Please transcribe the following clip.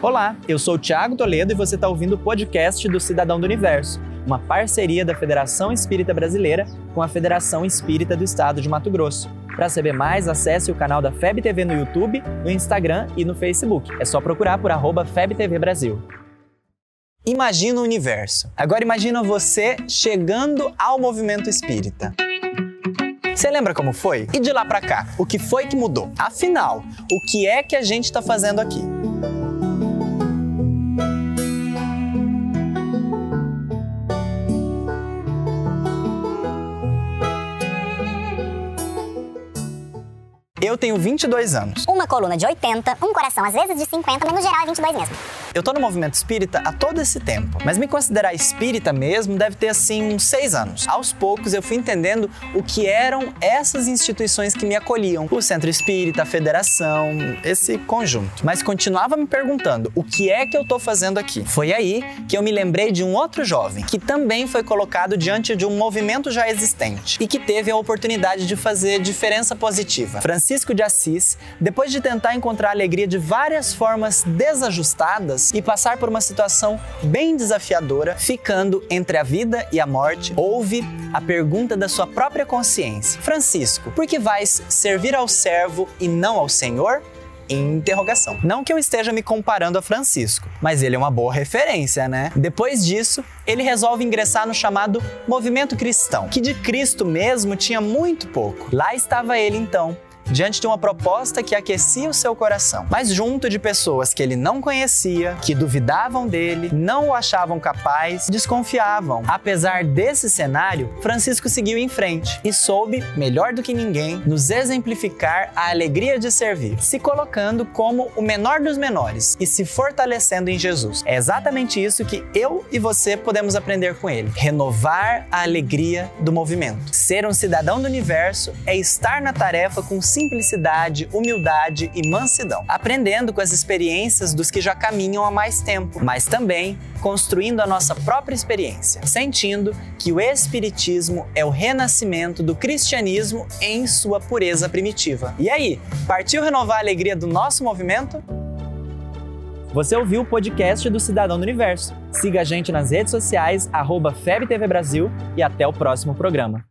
Olá, eu sou o Thiago Toledo e você está ouvindo o podcast do Cidadão do Universo, uma parceria da Federação Espírita Brasileira com a Federação Espírita do Estado de Mato Grosso. Para saber mais, acesse o canal da FEB TV no YouTube, no Instagram e no Facebook. É só procurar por arroba FebTV Brasil. Imagina o universo. Agora imagina você chegando ao movimento espírita. Você lembra como foi? E de lá para cá, o que foi que mudou? Afinal, o que é que a gente está fazendo aqui? Eu tenho 22 anos. Uma coluna de 80, um coração às vezes de 50, mas no geral é 22 mesmo. Eu tô no movimento espírita há todo esse tempo, mas me considerar espírita mesmo deve ter assim uns seis anos. Aos poucos eu fui entendendo o que eram essas instituições que me acolhiam: o Centro Espírita, a Federação, esse conjunto. Mas continuava me perguntando o que é que eu tô fazendo aqui. Foi aí que eu me lembrei de um outro jovem que também foi colocado diante de um movimento já existente e que teve a oportunidade de fazer diferença positiva. Francisco de Assis, depois de tentar encontrar alegria de várias formas desajustadas, e passar por uma situação bem desafiadora, ficando entre a vida e a morte, ouve a pergunta da sua própria consciência: Francisco, por que vais servir ao servo e não ao Senhor? interrogação. Não que eu esteja me comparando a Francisco, mas ele é uma boa referência, né? Depois disso, ele resolve ingressar no chamado movimento cristão, que de Cristo mesmo tinha muito pouco. Lá estava ele então, diante de uma proposta que aquecia o seu coração, mas junto de pessoas que ele não conhecia, que duvidavam dele, não o achavam capaz, desconfiavam. Apesar desse cenário, Francisco seguiu em frente e soube, melhor do que ninguém, nos exemplificar a alegria de servir, se colocando como o menor dos menores e se fortalecendo em Jesus. É exatamente isso que eu e você podemos aprender com ele: renovar a alegria do movimento. Ser um cidadão do universo é estar na tarefa com simplicidade, humildade e mansidão, aprendendo com as experiências dos que já caminham há mais tempo, mas também construindo a nossa própria experiência, sentindo que o Espiritismo é o renascimento do cristianismo em sua pureza primitiva. E aí, partiu renovar a alegria do nosso movimento? Você ouviu o podcast do Cidadão do Universo. Siga a gente nas redes sociais, arroba FebTV Brasil e até o próximo programa.